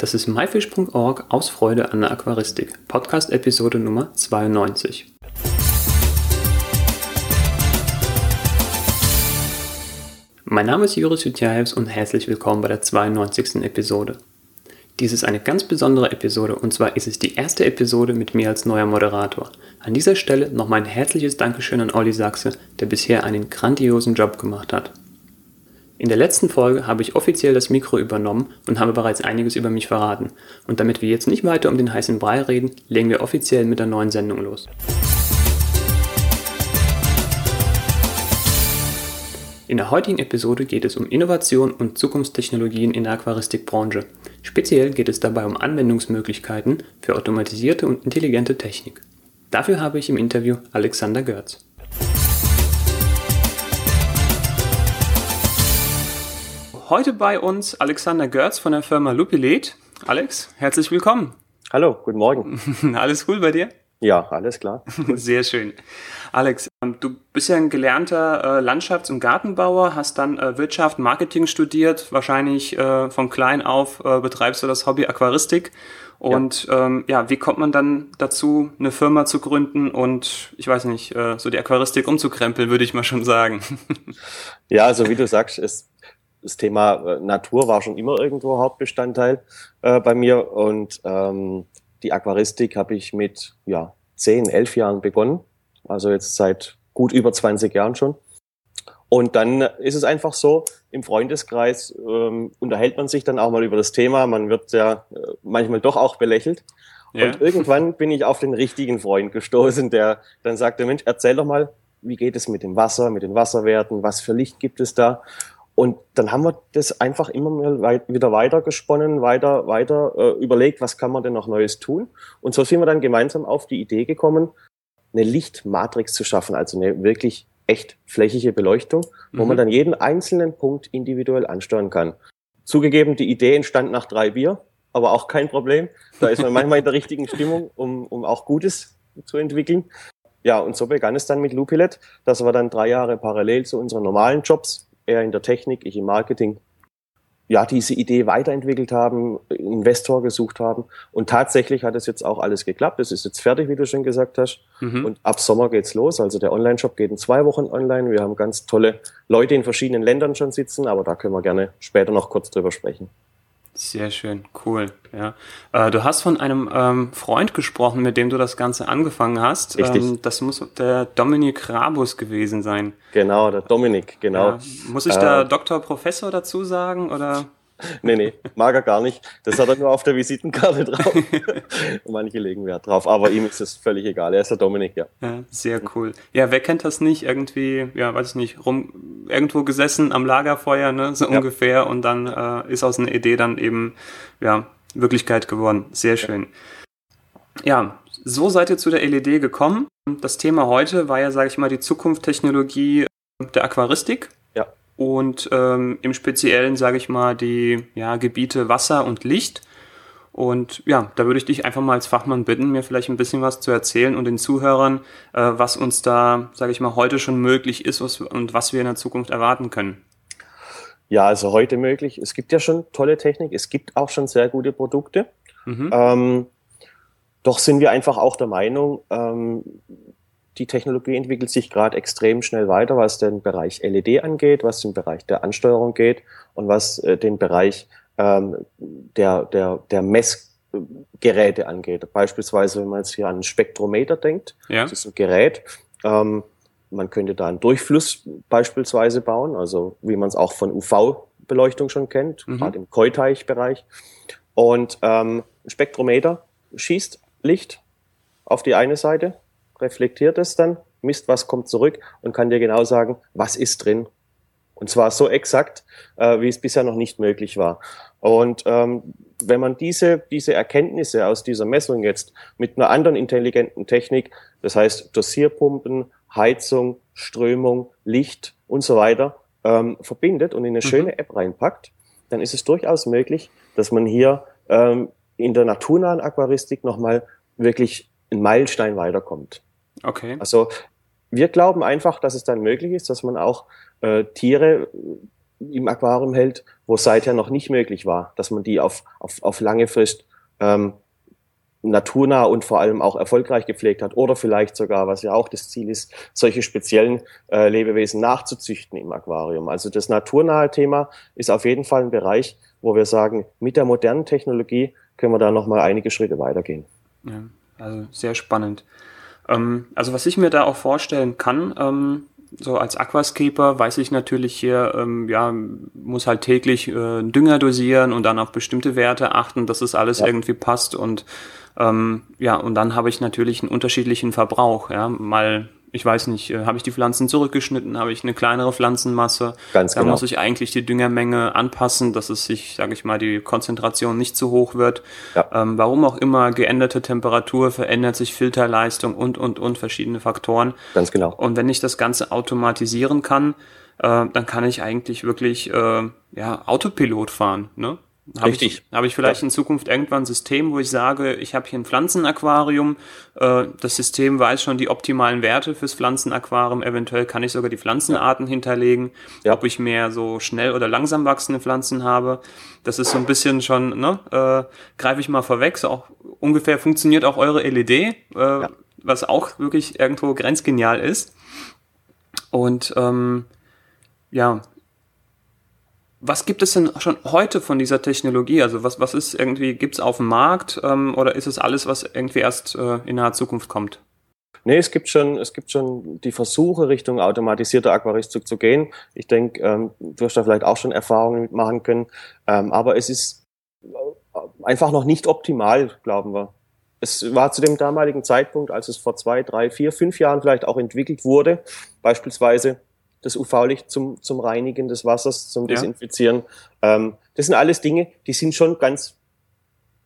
Das ist myfish.org aus Freude an der Aquaristik, Podcast-Episode Nummer 92. Mein Name ist Juris Jutjaevs und herzlich willkommen bei der 92. Episode. Dies ist eine ganz besondere Episode und zwar ist es die erste Episode mit mir als neuer Moderator. An dieser Stelle noch mein herzliches Dankeschön an Olli Sachse, der bisher einen grandiosen Job gemacht hat. In der letzten Folge habe ich offiziell das Mikro übernommen und habe bereits einiges über mich verraten. Und damit wir jetzt nicht weiter um den heißen Brei reden, legen wir offiziell mit der neuen Sendung los. In der heutigen Episode geht es um Innovation und Zukunftstechnologien in der Aquaristikbranche. Speziell geht es dabei um Anwendungsmöglichkeiten für automatisierte und intelligente Technik. Dafür habe ich im Interview Alexander Görz. Heute bei uns Alexander Görz von der Firma Lupilet. Alex, herzlich willkommen. Hallo, guten Morgen. alles cool bei dir? Ja, alles klar. Sehr schön. Alex, ähm, du bist ja ein gelernter äh, Landschafts- und Gartenbauer, hast dann äh, Wirtschaft, Marketing studiert, wahrscheinlich äh, von klein auf betreibst du das Hobby Aquaristik. Und ja. Ähm, ja, wie kommt man dann dazu, eine Firma zu gründen und ich weiß nicht, so die Aquaristik umzukrempeln, würde ich mal schon sagen. Ja, also wie du sagst, es das Thema äh, Natur war schon immer irgendwo Hauptbestandteil äh, bei mir und ähm, die Aquaristik habe ich mit ja, 10, 11 Jahren begonnen, also jetzt seit gut über 20 Jahren schon. Und dann ist es einfach so, im Freundeskreis ähm, unterhält man sich dann auch mal über das Thema, man wird ja äh, manchmal doch auch belächelt. Ja. Und irgendwann bin ich auf den richtigen Freund gestoßen, der dann sagte, Mensch, erzähl doch mal, wie geht es mit dem Wasser, mit den Wasserwerten, was für Licht gibt es da? Und dann haben wir das einfach immer mal wieder weiter gesponnen, weiter, weiter äh, überlegt, was kann man denn noch Neues tun. Und so sind wir dann gemeinsam auf die Idee gekommen, eine Lichtmatrix zu schaffen, also eine wirklich echt flächige Beleuchtung, wo mhm. man dann jeden einzelnen Punkt individuell ansteuern kann. Zugegeben, die Idee entstand nach drei Bier, aber auch kein Problem. Da ist man manchmal in der richtigen Stimmung, um, um auch Gutes zu entwickeln. Ja, und so begann es dann mit Lupilet, dass wir dann drei Jahre parallel zu unseren normalen Jobs er in der Technik, ich im Marketing, ja, diese Idee weiterentwickelt haben, Investor gesucht haben. Und tatsächlich hat es jetzt auch alles geklappt. Es ist jetzt fertig, wie du schon gesagt hast. Mhm. Und ab Sommer geht's los. Also der Online-Shop geht in zwei Wochen online. Wir haben ganz tolle Leute in verschiedenen Ländern schon sitzen, aber da können wir gerne später noch kurz drüber sprechen. Sehr schön, cool. Ja, äh, du hast von einem ähm, Freund gesprochen, mit dem du das Ganze angefangen hast. Richtig. Ähm, das muss der Dominik Rabus gewesen sein. Genau, der Dominik, genau. Ja, muss ich da äh, Doktor, Professor dazu sagen oder? Nee, nee, mag er gar nicht. Das hat er nur auf der Visitenkarte drauf. Manche legen Wert drauf, aber ihm ist es völlig egal. Er ist der Dominik, ja. ja. Sehr cool. Ja, wer kennt das nicht? Irgendwie, ja, weiß ich nicht, rum, irgendwo gesessen am Lagerfeuer, ne, so ja. ungefähr, und dann äh, ist aus einer Idee dann eben, ja, Wirklichkeit geworden. Sehr schön. Ja, so seid ihr zu der LED gekommen. Das Thema heute war ja, sage ich mal, die Zukunftstechnologie der Aquaristik. Und ähm, im Speziellen, sage ich mal, die ja, Gebiete Wasser und Licht. Und ja, da würde ich dich einfach mal als Fachmann bitten, mir vielleicht ein bisschen was zu erzählen und den Zuhörern, äh, was uns da, sage ich mal, heute schon möglich ist und was wir in der Zukunft erwarten können. Ja, also heute möglich. Es gibt ja schon tolle Technik, es gibt auch schon sehr gute Produkte. Mhm. Ähm, doch sind wir einfach auch der Meinung, ähm, die Technologie entwickelt sich gerade extrem schnell weiter, was den Bereich LED angeht, was den Bereich der Ansteuerung geht und was äh, den Bereich ähm, der, der, der Messgeräte angeht. Beispielsweise, wenn man jetzt hier an einen Spektrometer denkt, ja. das ist ein Gerät, ähm, man könnte da einen Durchfluss beispielsweise bauen, also wie man es auch von UV-Beleuchtung schon kennt, mhm. gerade im Keuteich-Bereich. Und ähm, ein Spektrometer schießt Licht auf die eine Seite reflektiert es dann, misst, was kommt zurück und kann dir genau sagen, was ist drin. Und zwar so exakt, äh, wie es bisher noch nicht möglich war. Und ähm, wenn man diese, diese Erkenntnisse aus dieser Messung jetzt mit einer anderen intelligenten Technik, das heißt Dosierpumpen, Heizung, Strömung, Licht und so weiter, ähm, verbindet und in eine mhm. schöne App reinpackt, dann ist es durchaus möglich, dass man hier ähm, in der naturnahen Aquaristik nochmal wirklich einen Meilenstein weiterkommt. Okay. Also wir glauben einfach, dass es dann möglich ist, dass man auch äh, Tiere im Aquarium hält, wo es seither noch nicht möglich war, dass man die auf, auf, auf lange Frist ähm, naturnah und vor allem auch erfolgreich gepflegt hat oder vielleicht sogar, was ja auch das Ziel ist, solche speziellen äh, Lebewesen nachzuzüchten im Aquarium. Also das naturnahe Thema ist auf jeden Fall ein Bereich, wo wir sagen, mit der modernen Technologie können wir da noch mal einige Schritte weitergehen. Ja, also sehr spannend. Ähm, also was ich mir da auch vorstellen kann, ähm, so als Aquascaper weiß ich natürlich hier, ähm, ja, muss halt täglich äh, Dünger dosieren und dann auf bestimmte Werte achten, dass es alles ja. irgendwie passt und ähm, ja, und dann habe ich natürlich einen unterschiedlichen Verbrauch. Ja, mal ich weiß nicht, äh, habe ich die Pflanzen zurückgeschnitten, habe ich eine kleinere Pflanzenmasse. Ganz da genau. muss ich eigentlich die Düngermenge anpassen, dass es sich, sage ich mal, die Konzentration nicht zu hoch wird. Ja. Ähm, warum auch immer, geänderte Temperatur, verändert sich Filterleistung und, und, und verschiedene Faktoren. Ganz genau. Und wenn ich das Ganze automatisieren kann, äh, dann kann ich eigentlich wirklich äh, ja, Autopilot fahren. Ne? Habe ich, hab ich vielleicht ja. in Zukunft irgendwann ein System, wo ich sage, ich habe hier ein Pflanzenaquarium, äh, das System weiß schon die optimalen Werte fürs Pflanzenaquarium, eventuell kann ich sogar die Pflanzenarten ja. hinterlegen, ja. ob ich mehr so schnell oder langsam wachsende Pflanzen habe. Das ist so ein bisschen schon, ne, äh, greife ich mal vorweg, so auch ungefähr funktioniert auch eure LED, äh, was auch wirklich irgendwo grenzgenial ist. Und ähm, ja, was gibt es denn schon heute von dieser Technologie? Also was, was ist irgendwie, gibt es auf dem Markt ähm, oder ist es alles, was irgendwie erst äh, in naher Zukunft kommt? Nee, es gibt schon, es gibt schon die Versuche, Richtung automatisierter Aquaristik zu gehen. Ich denke, ähm, du hast da vielleicht auch schon Erfahrungen mitmachen können. Ähm, aber es ist äh, einfach noch nicht optimal, glauben wir. Es war zu dem damaligen Zeitpunkt, als es vor zwei, drei, vier, fünf Jahren vielleicht auch entwickelt wurde, beispielsweise das UV-Licht zum, zum Reinigen des Wassers, zum Desinfizieren. Ja. Ähm, das sind alles Dinge, die sind schon ganz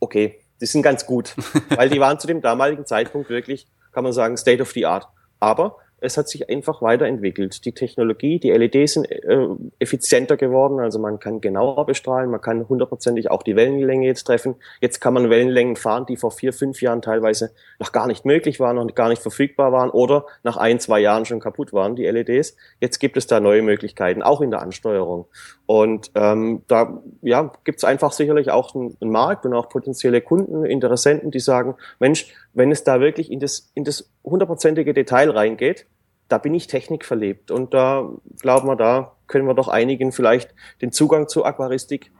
okay, die sind ganz gut, weil die waren zu dem damaligen Zeitpunkt wirklich, kann man sagen, State of the Art. Aber es hat sich einfach weiterentwickelt. Die Technologie, die LEDs sind äh, effizienter geworden, also man kann genauer bestrahlen, man kann hundertprozentig auch die Wellenlänge jetzt treffen. Jetzt kann man Wellenlängen fahren, die vor vier, fünf Jahren teilweise noch gar nicht möglich waren und gar nicht verfügbar waren oder nach ein, zwei Jahren schon kaputt waren, die LEDs. Jetzt gibt es da neue Möglichkeiten, auch in der Ansteuerung. Und ähm, da ja, gibt es einfach sicherlich auch einen, einen Markt und auch potenzielle Kunden, Interessenten, die sagen, Mensch, wenn es da wirklich in das, in das hundertprozentige Detail reingeht, da bin ich Technik verlebt. Und da glauben wir, da können wir doch einigen vielleicht den Zugang zur Aquaristik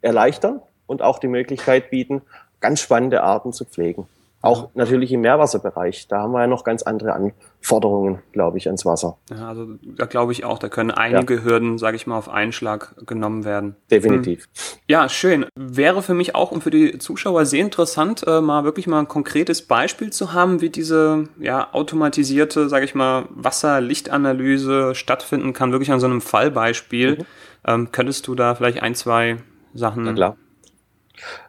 erleichtern und auch die Möglichkeit bieten, ganz spannende Arten zu pflegen. Auch natürlich im Meerwasserbereich. Da haben wir ja noch ganz andere Anforderungen, glaube ich, ans Wasser. Ja, also da glaube ich auch, da können einige ja. Hürden, sage ich mal, auf einen Schlag genommen werden. Definitiv. Hm. Ja, schön. Wäre für mich auch und für die Zuschauer sehr interessant, äh, mal wirklich mal ein konkretes Beispiel zu haben, wie diese ja, automatisierte, sage ich mal, Wasser-Lichtanalyse stattfinden kann, wirklich an so einem Fallbeispiel. Mhm. Ähm, könntest du da vielleicht ein, zwei Sachen. Na klar.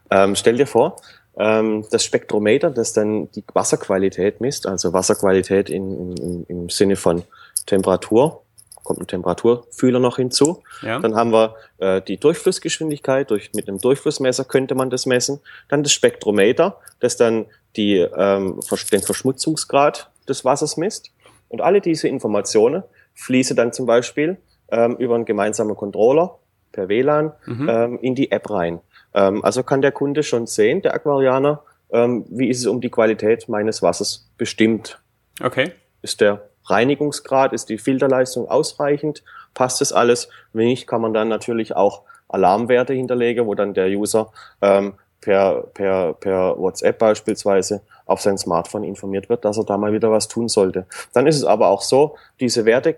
Ähm, stell dir vor, ähm, das Spektrometer, das dann die Wasserqualität misst, also Wasserqualität in, in, im Sinne von Temperatur, kommt ein Temperaturfühler noch hinzu. Ja. Dann haben wir äh, die Durchflussgeschwindigkeit, durch, mit einem Durchflussmesser könnte man das messen. Dann das Spektrometer, das dann die, ähm, den Verschmutzungsgrad des Wassers misst. Und alle diese Informationen fließen dann zum Beispiel ähm, über einen gemeinsamen Controller per WLAN mhm. ähm, in die App rein. Ähm, also kann der Kunde schon sehen, der Aquarianer, ähm, wie ist es um die Qualität meines Wassers bestimmt. Okay. Ist der Reinigungsgrad, ist die Filterleistung ausreichend? Passt das alles? Wenn nicht, kann man dann natürlich auch Alarmwerte hinterlegen, wo dann der User ähm, per, per, per WhatsApp beispielsweise auf sein Smartphone informiert wird, dass er da mal wieder was tun sollte. Dann ist es aber auch so, diese Werte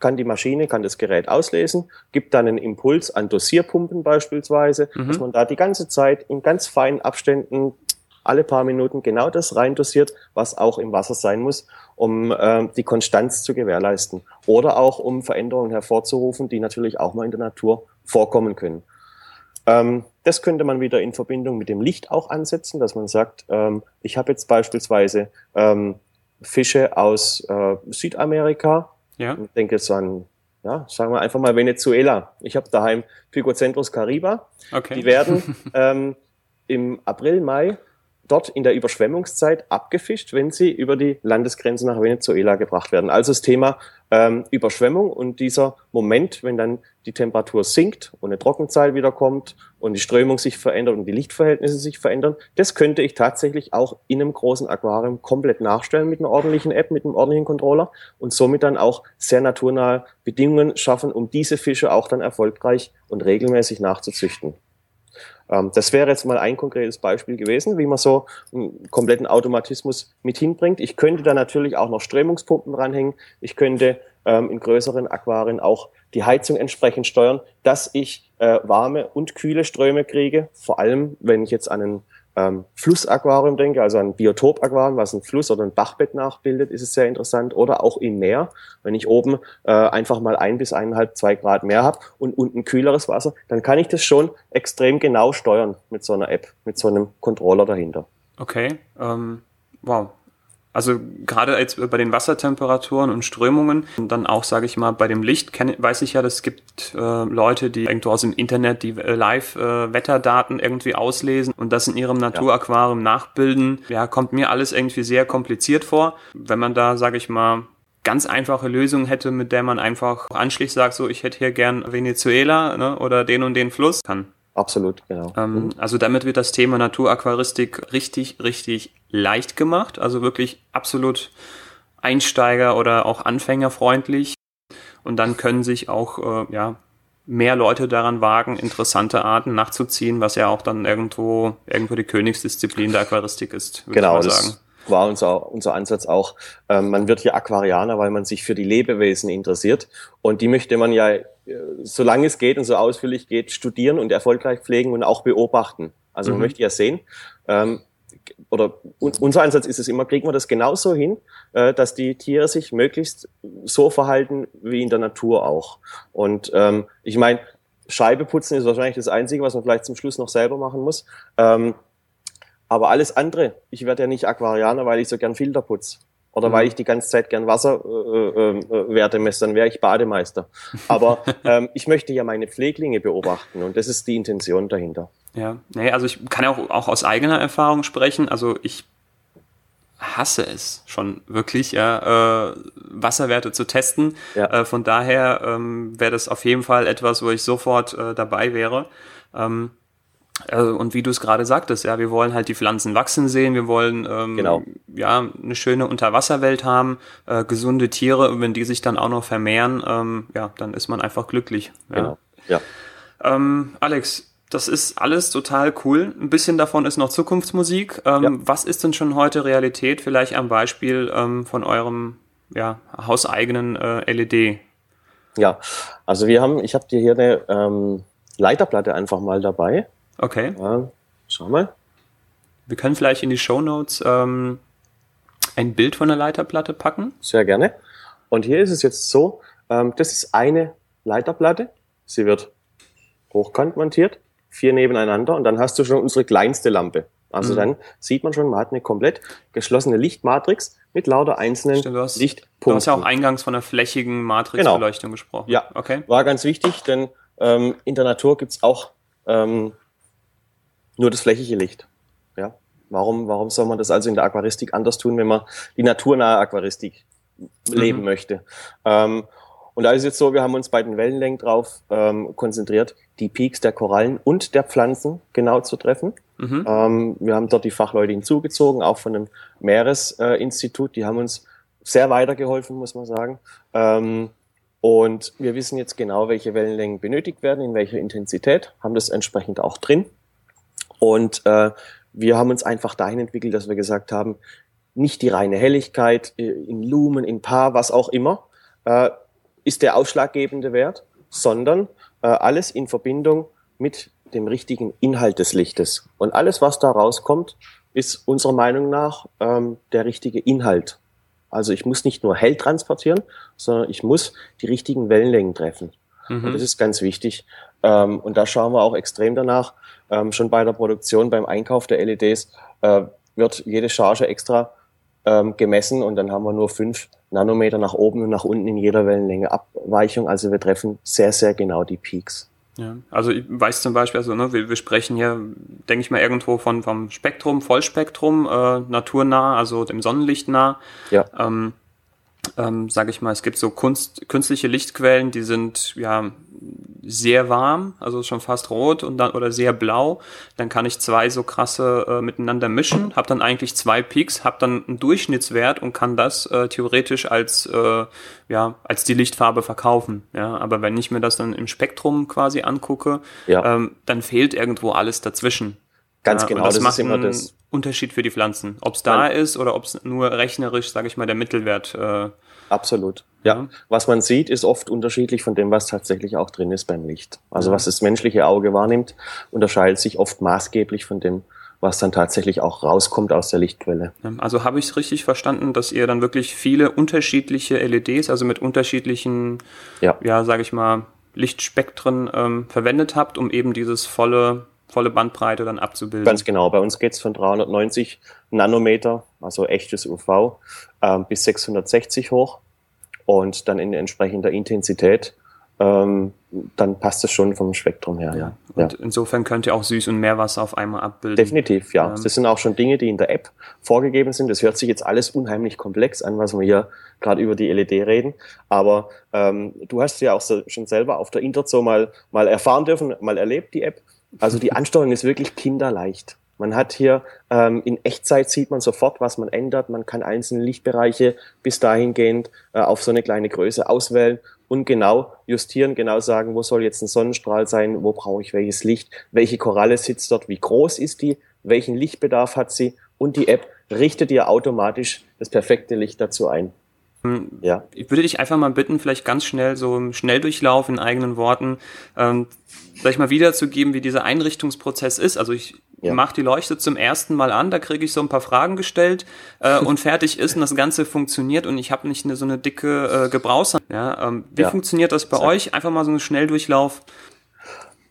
kann die Maschine, kann das Gerät auslesen, gibt dann einen Impuls an Dosierpumpen beispielsweise, mhm. dass man da die ganze Zeit in ganz feinen Abständen alle paar Minuten genau das reindosiert, was auch im Wasser sein muss, um äh, die Konstanz zu gewährleisten. Oder auch um Veränderungen hervorzurufen, die natürlich auch mal in der Natur vorkommen können. Ähm, das könnte man wieder in Verbindung mit dem Licht auch ansetzen, dass man sagt, ähm, ich habe jetzt beispielsweise ähm, Fische aus äh, Südamerika, ja. Ich denke jetzt an, ja, sagen wir einfach mal Venezuela. Ich habe daheim Picocentros cariba. Okay. Die werden ähm, im April, Mai dort in der Überschwemmungszeit abgefischt, wenn sie über die Landesgrenze nach Venezuela gebracht werden. Also das Thema ähm, Überschwemmung und dieser Moment, wenn dann die Temperatur sinkt und eine Trockenzeit wiederkommt und die Strömung sich verändert und die Lichtverhältnisse sich verändern, das könnte ich tatsächlich auch in einem großen Aquarium komplett nachstellen mit einer ordentlichen App, mit einem ordentlichen Controller und somit dann auch sehr naturnahe Bedingungen schaffen, um diese Fische auch dann erfolgreich und regelmäßig nachzuzüchten. Ähm, das wäre jetzt mal ein konkretes Beispiel gewesen, wie man so einen kompletten Automatismus mit hinbringt. Ich könnte da natürlich auch noch Strömungspumpen dranhängen. Ich könnte ähm, in größeren Aquarien auch die Heizung entsprechend steuern, dass ich äh, warme und kühle Ströme kriege. Vor allem, wenn ich jetzt an einen ähm, Flussaquarium denke, also ein Biotopaquarium, was ein Fluss oder ein Bachbett nachbildet, ist es sehr interessant. Oder auch im Meer, wenn ich oben äh, einfach mal ein bis eineinhalb, zwei Grad mehr habe und unten kühleres Wasser, dann kann ich das schon extrem genau steuern mit so einer App, mit so einem Controller dahinter. Okay, ähm, wow, also gerade jetzt bei den Wassertemperaturen und Strömungen und dann auch, sage ich mal, bei dem Licht kenn, weiß ich ja, es gibt äh, Leute, die irgendwo aus dem Internet die äh, Live-Wetterdaten äh, irgendwie auslesen und das in ihrem Naturaquarium ja. nachbilden. Ja, kommt mir alles irgendwie sehr kompliziert vor. Wenn man da, sage ich mal, ganz einfache Lösungen hätte, mit der man einfach anschließend sagt, so ich hätte hier gern Venezuela ne, oder den und den Fluss kann. Absolut, genau. Ähm, mhm. also damit wird das Thema Naturaquaristik richtig, richtig leicht gemacht. Also wirklich absolut Einsteiger oder auch Anfängerfreundlich. Und dann können sich auch äh, ja, mehr Leute daran wagen, interessante Arten nachzuziehen, was ja auch dann irgendwo irgendwo die Königsdisziplin der Aquaristik ist. Genau, ich mal sagen war unser, unser Ansatz auch. Ähm, man wird hier Aquarianer, weil man sich für die Lebewesen interessiert. Und die möchte man ja, äh, solange es geht und so ausführlich geht, studieren und erfolgreich pflegen und auch beobachten. Also man mhm. möchte ja sehen, ähm, oder unser Ansatz ist es immer, kriegen wir das genauso hin, äh, dass die Tiere sich möglichst so verhalten wie in der Natur auch. Und ähm, ich meine, Scheibe putzen ist wahrscheinlich das Einzige, was man vielleicht zum Schluss noch selber machen muss. Ähm, aber alles andere, ich werde ja nicht Aquarianer, weil ich so gern Filter putze. Oder mhm. weil ich die ganze Zeit gern Wasserwerte äh, äh, messe, dann wäre ich Bademeister. Aber ähm, ich möchte ja meine Pfleglinge beobachten und das ist die Intention dahinter. Ja, nee, also ich kann ja auch, auch aus eigener Erfahrung sprechen. Also ich hasse es schon wirklich, ja, äh, Wasserwerte zu testen. Ja. Äh, von daher ähm, wäre das auf jeden Fall etwas, wo ich sofort äh, dabei wäre. Ähm, äh, und wie du es gerade sagtest, ja, wir wollen halt die Pflanzen wachsen sehen, wir wollen ähm, genau. ja eine schöne Unterwasserwelt haben, äh, gesunde Tiere und wenn die sich dann auch noch vermehren, ähm, ja, dann ist man einfach glücklich. Ja. Genau. Ja. Ähm, Alex, das ist alles total cool. Ein bisschen davon ist noch Zukunftsmusik. Ähm, ja. Was ist denn schon heute Realität? Vielleicht am Beispiel ähm, von eurem ja, hauseigenen äh, LED. Ja, also wir haben, ich habe dir hier eine ähm, Leiterplatte einfach mal dabei. Okay. Ja, schau mal. Wir können vielleicht in die Show Notes ähm, ein Bild von der Leiterplatte packen. Sehr gerne. Und hier ist es jetzt so, ähm, das ist eine Leiterplatte. Sie wird hochkant montiert, vier nebeneinander und dann hast du schon unsere kleinste Lampe. Also mhm. dann sieht man schon, man hat eine komplett geschlossene Lichtmatrix mit lauter einzelnen Stimmt, du hast, Lichtpunkten. Du hast ja auch eingangs von einer flächigen Matrixbeleuchtung genau. gesprochen. Ja, okay. war ganz wichtig, denn ähm, in der Natur gibt's auch ähm, nur das flächige Licht. Ja. Warum, warum soll man das also in der Aquaristik anders tun, wenn man die naturnahe Aquaristik mhm. leben möchte? Ähm, und da ist jetzt so, wir haben uns bei den Wellenlängen drauf ähm, konzentriert, die Peaks der Korallen und der Pflanzen genau zu treffen. Mhm. Ähm, wir haben dort die Fachleute hinzugezogen, auch von dem Meeresinstitut. Äh, die haben uns sehr weitergeholfen, muss man sagen. Ähm, und wir wissen jetzt genau, welche Wellenlängen benötigt werden, in welcher Intensität, haben das entsprechend auch drin. Und äh, wir haben uns einfach dahin entwickelt, dass wir gesagt haben, nicht die reine Helligkeit äh, in Lumen, in Paar, was auch immer, äh, ist der ausschlaggebende Wert, sondern äh, alles in Verbindung mit dem richtigen Inhalt des Lichtes. Und alles, was da rauskommt, ist unserer Meinung nach ähm, der richtige Inhalt. Also ich muss nicht nur hell transportieren, sondern ich muss die richtigen Wellenlängen treffen. Mhm. Und das ist ganz wichtig. Ähm, und da schauen wir auch extrem danach. Ähm, schon bei der Produktion, beim Einkauf der LEDs äh, wird jede Charge extra ähm, gemessen und dann haben wir nur fünf Nanometer nach oben und nach unten in jeder Wellenlänge Abweichung. Also wir treffen sehr, sehr genau die Peaks. Ja, also ich weiß zum Beispiel, also ne, wir, wir sprechen hier, denke ich mal, irgendwo von vom Spektrum, Vollspektrum, äh, naturnah, also dem Sonnenlicht nah. Ja. Ähm, ähm, sage ich mal, es gibt so Kunst, künstliche Lichtquellen, die sind ja sehr warm, also schon fast rot und dann oder sehr blau. Dann kann ich zwei so krasse äh, miteinander mischen, habe dann eigentlich zwei Peaks, habe dann einen Durchschnittswert und kann das äh, theoretisch als äh, ja als die Lichtfarbe verkaufen. Ja, aber wenn ich mir das dann im Spektrum quasi angucke, Ja. ähm, dann fehlt irgendwo alles dazwischen. Ganz Ja, genau, das, das macht ist immer das. Unterschied für die Pflanzen. Ob es da Man- ist oder ob es nur rechnerisch, sage ich mal, der Mittelwert. Äh, Absolut. Ja. Ja. Was man sieht, ist oft unterschiedlich von dem, was tatsächlich auch drin ist beim Licht. Also Ja. was das menschliche Auge wahrnimmt, unterscheidet sich oft maßgeblich von dem, was dann tatsächlich auch rauskommt aus der Lichtquelle. also habe ich es richtig verstanden, dass ihr dann wirklich viele unterschiedliche LEDs, also mit unterschiedlichen, Ja. ja, sage ich mal, Lichtspektren ähm, verwendet habt, um eben dieses volle, volle Bandbreite dann abzubilden. Ganz genau. Bei uns geht's von 390 Nanometer, also echtes UV, ähm, bis 660 hoch und dann in entsprechender Intensität. Ähm, dann passt es schon vom Spektrum her. Ja. Und ja. insofern könnt ihr auch Süß- und Meerwasser auf einmal abbilden. Definitiv, ja. Ähm. Das sind auch schon Dinge, die in der App vorgegeben sind. Das hört sich jetzt alles unheimlich komplex an, was wir hier gerade über die LED reden. Aber ähm, du hast ja auch so, schon selber auf der Interzo mal, mal erfahren dürfen, mal erlebt, die App. Also die Ansteuerung ist wirklich kinderleicht. Man hat hier ähm, in Echtzeit sieht man sofort, was man ändert. Man kann einzelne Lichtbereiche bis dahingehend äh, auf so eine kleine Größe auswählen und genau justieren, genau sagen, wo soll jetzt ein Sonnenstrahl sein, wo brauche ich welches Licht, welche Koralle sitzt dort, wie groß ist die, welchen Lichtbedarf hat sie und die App richtet dir automatisch das perfekte Licht dazu ein. Ja, Ich würde dich einfach mal bitten, vielleicht ganz schnell, so im Schnelldurchlauf in eigenen Worten, ähm, sag ich mal, wiederzugeben, wie dieser Einrichtungsprozess ist. Also ich Ja. mache die Leuchte zum ersten Mal an, da kriege ich so ein paar Fragen gestellt äh, und fertig ist und das Ganze funktioniert und ich habe nicht eine, so eine dicke äh, Gebrauchsanlage. Ja, ähm, wie Ja. funktioniert das bei Exakt. euch? Einfach mal so einen Schnelldurchlauf.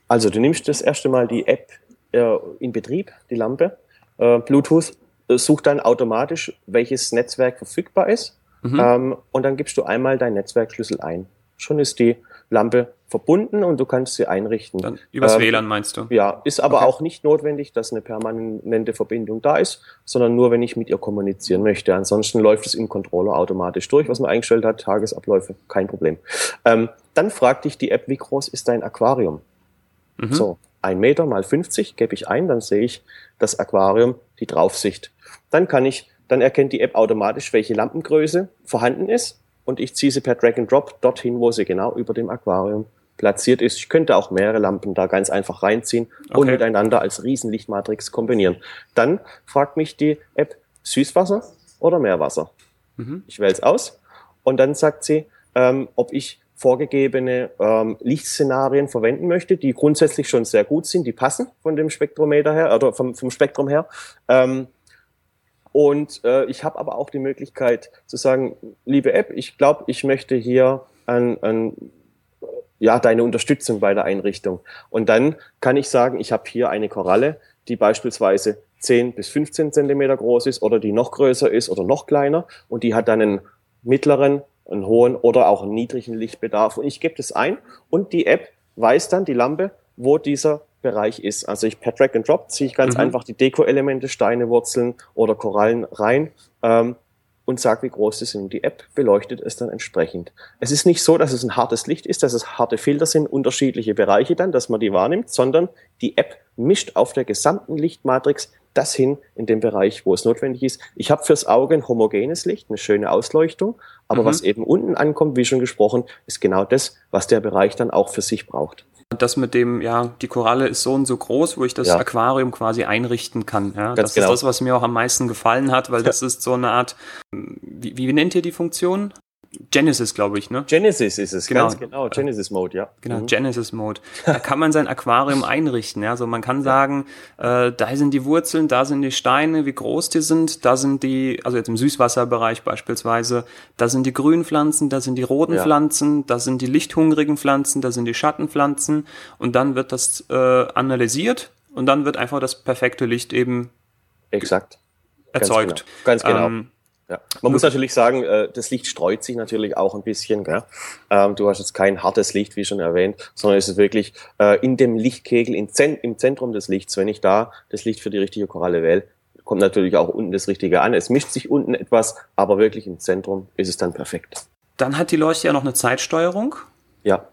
also du nimmst das erste Mal die App äh, in Betrieb, die Lampe, äh, Bluetooth, äh, sucht dann automatisch, welches Netzwerk verfügbar ist Mhm. ähm, und dann gibst du einmal deinen Netzwerkschlüssel ein. Schon ist die Lampe verbunden und du kannst sie einrichten. Dann übers Ähm, WLAN meinst du? Ja, ist aber Okay. auch nicht notwendig, dass eine permanente Verbindung da ist, sondern nur, wenn ich mit ihr kommunizieren möchte. Ansonsten läuft es im Controller automatisch durch, was man eingestellt hat, Tagesabläufe, kein Problem. Ähm, dann fragt dich die App, wie groß ist dein Aquarium? Mhm. So, ein Meter mal 50 gebe ich ein, dann sehe ich das Aquarium, die Draufsicht. Dann kann ich, dann erkennt die App automatisch, welche Lampengröße vorhanden ist und ich ziehe sie per Drag and Drop dorthin, wo sie genau über dem Aquarium platziert ist. Ich könnte auch mehrere Lampen da ganz einfach reinziehen und Okay. miteinander als Riesenlichtmatrix kombinieren. Dann fragt mich die App Süßwasser oder Meerwasser. Mhm. Ich wähle es aus und dann sagt sie, ähm, ob ich vorgegebene ähm, Lichtszenarien verwenden möchte, die grundsätzlich schon sehr gut sind, die passen von dem Spektrometer her oder vom, vom Spektrum her. Ähm, und äh, ich habe aber auch die Möglichkeit zu sagen, liebe App, ich glaube, ich möchte hier an, an ja, deine Unterstützung bei der Einrichtung. Und dann kann ich sagen, ich habe hier eine Koralle, die beispielsweise 10 bis 15 Zentimeter groß ist oder die noch größer ist oder noch kleiner und die hat dann einen mittleren, einen hohen oder auch einen niedrigen Lichtbedarf. Und ich gebe das ein und die App weiß dann, die Lampe, wo dieser Bereich ist. Also ich per Drag and Drop ziehe ich ganz Mhm. einfach die Deko-Elemente, Steine, Wurzeln oder Korallen rein ähm, und sage, wie groß sie sind. Die App beleuchtet es dann entsprechend. Es ist nicht so, dass es ein hartes Licht ist, dass es harte Filter sind, unterschiedliche Bereiche dann, dass man die wahrnimmt, sondern die App mischt auf der gesamten Lichtmatrix das hin in dem Bereich, wo es notwendig ist. Ich habe fürs Auge ein homogenes Licht, eine schöne Ausleuchtung, aber Mhm. was eben unten ankommt, wie schon gesprochen, ist genau das, was der Bereich dann auch für sich braucht. Das mit dem, ja, die Koralle ist so und so groß, wo ich das Ja. Aquarium quasi einrichten kann. Ja, Ganz das genau. ist das, was mir auch am meisten gefallen hat, weil das ist so eine Art, wie, wie nennt ihr die Funktion? Genesis, glaube ich, ne? Genesis ist es, Genau. ganz genau, Genesis Mode, ja. Genau, Mhm. Genesis Mode. Da kann man sein Aquarium einrichten. Ja, also man kann sagen, äh, da sind die Wurzeln, da sind die Steine, wie groß die sind, da sind die, also jetzt im Süßwasserbereich beispielsweise, da sind die grünen Pflanzen, da sind die roten Ja. Pflanzen, da sind die lichthungrigen Pflanzen, da sind die Schattenpflanzen und dann wird das äh, analysiert und dann wird einfach das perfekte Licht eben Exakt. Ganz erzeugt. genau. Ganz genau. Ähm, Ja. Man muss natürlich sagen, äh, das Licht streut sich natürlich auch ein bisschen. Gell? Ähm, du hast jetzt kein hartes Licht, wie schon erwähnt, sondern es ist wirklich äh, in dem Lichtkegel, im Zentrum des Lichts. Wenn ich da das Licht für die richtige Koralle wähle, kommt natürlich auch unten das Richtige an. Es mischt sich unten etwas, aber wirklich im Zentrum ist es dann perfekt. Dann hat die Leuchte ja noch eine Zeitsteuerung. Ja.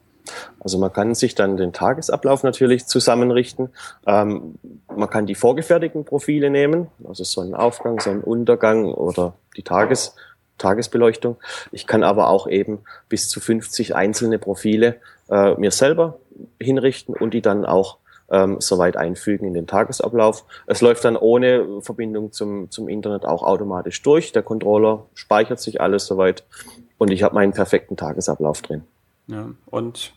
Also man kann sich dann den Tagesablauf natürlich zusammenrichten. Ähm, man kann die vorgefertigten Profile nehmen, also Sonnenaufgang, Sonnenuntergang oder die Tages, Tagesbeleuchtung. Ich kann aber auch eben bis zu 50 einzelne Profile äh, mir selber hinrichten und die dann auch ähm, soweit einfügen in den Tagesablauf. Es läuft dann ohne Verbindung zum, zum Internet auch automatisch durch. Der Controller speichert sich alles soweit und ich habe meinen perfekten Tagesablauf drin. Ja, und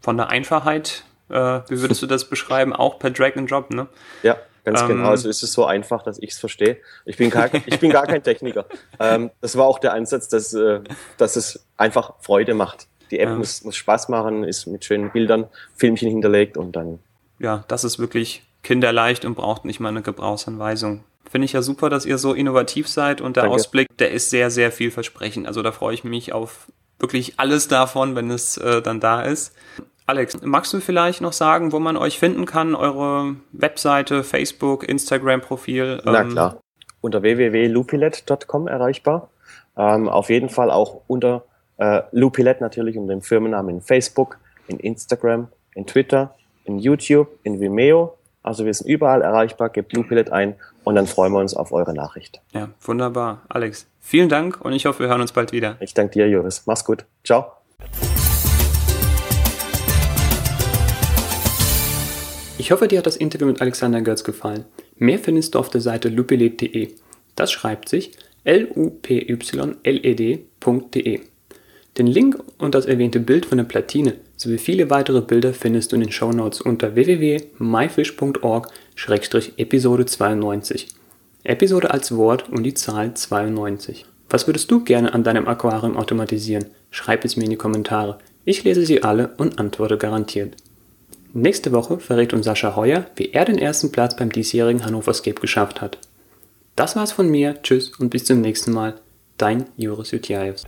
von der Einfachheit, äh, wie würdest du das beschreiben? Auch per Drag and Drop, ne? Ja, ganz ähm, genau. Also ist es so einfach, dass ich es verstehe. Ich bin gar, ich bin gar kein Techniker. Ähm, das war auch der Ansatz, dass, äh, dass es einfach Freude macht. Die App ja. muss, muss Spaß machen, ist mit schönen Bildern, Filmchen hinterlegt und dann. Ja, das ist wirklich kinderleicht und braucht nicht mal eine Gebrauchsanweisung. Finde ich ja super, dass ihr so innovativ seid und der Danke. Ausblick, der ist sehr, sehr vielversprechend. Also da freue ich mich auf wirklich alles davon, wenn es äh, dann da ist. Alex, magst du vielleicht noch sagen, wo man euch finden kann? Eure Webseite, Facebook, Instagram-Profil? Ähm Na klar, unter www.lupilet.com erreichbar. Ähm, auf jeden Fall auch unter äh, Lupilet natürlich unter dem Firmennamen in Facebook, in Instagram, in Twitter, in YouTube, in Vimeo. Also wir sind überall erreichbar, gebt Lupilet ein und dann freuen wir uns auf eure Nachricht. Ja, wunderbar. Alex, vielen Dank und ich hoffe, wir hören uns bald wieder. Ich danke dir, Joris. Mach's gut. Ciao. Ich hoffe, dir hat das Interview mit Alexander Götz gefallen. Mehr findest du auf der Seite lupilet.de. Das schreibt sich l-u-p-y-l-e-d.de. Den Link und das erwähnte Bild von der Platine sowie viele weitere Bilder findest du in den Shownotes unter www.myfish.org-episode 92. Episode als Wort und die Zahl 92. Was würdest du gerne an deinem Aquarium automatisieren? Schreib es mir in die Kommentare. Ich lese sie alle und antworte garantiert. Nächste Woche verrät uns Sascha Heuer, wie er den ersten Platz beim diesjährigen Hannover Scape geschafft hat. Das war's von mir, tschüss und bis zum nächsten Mal. Dein Joris Jutjaevs.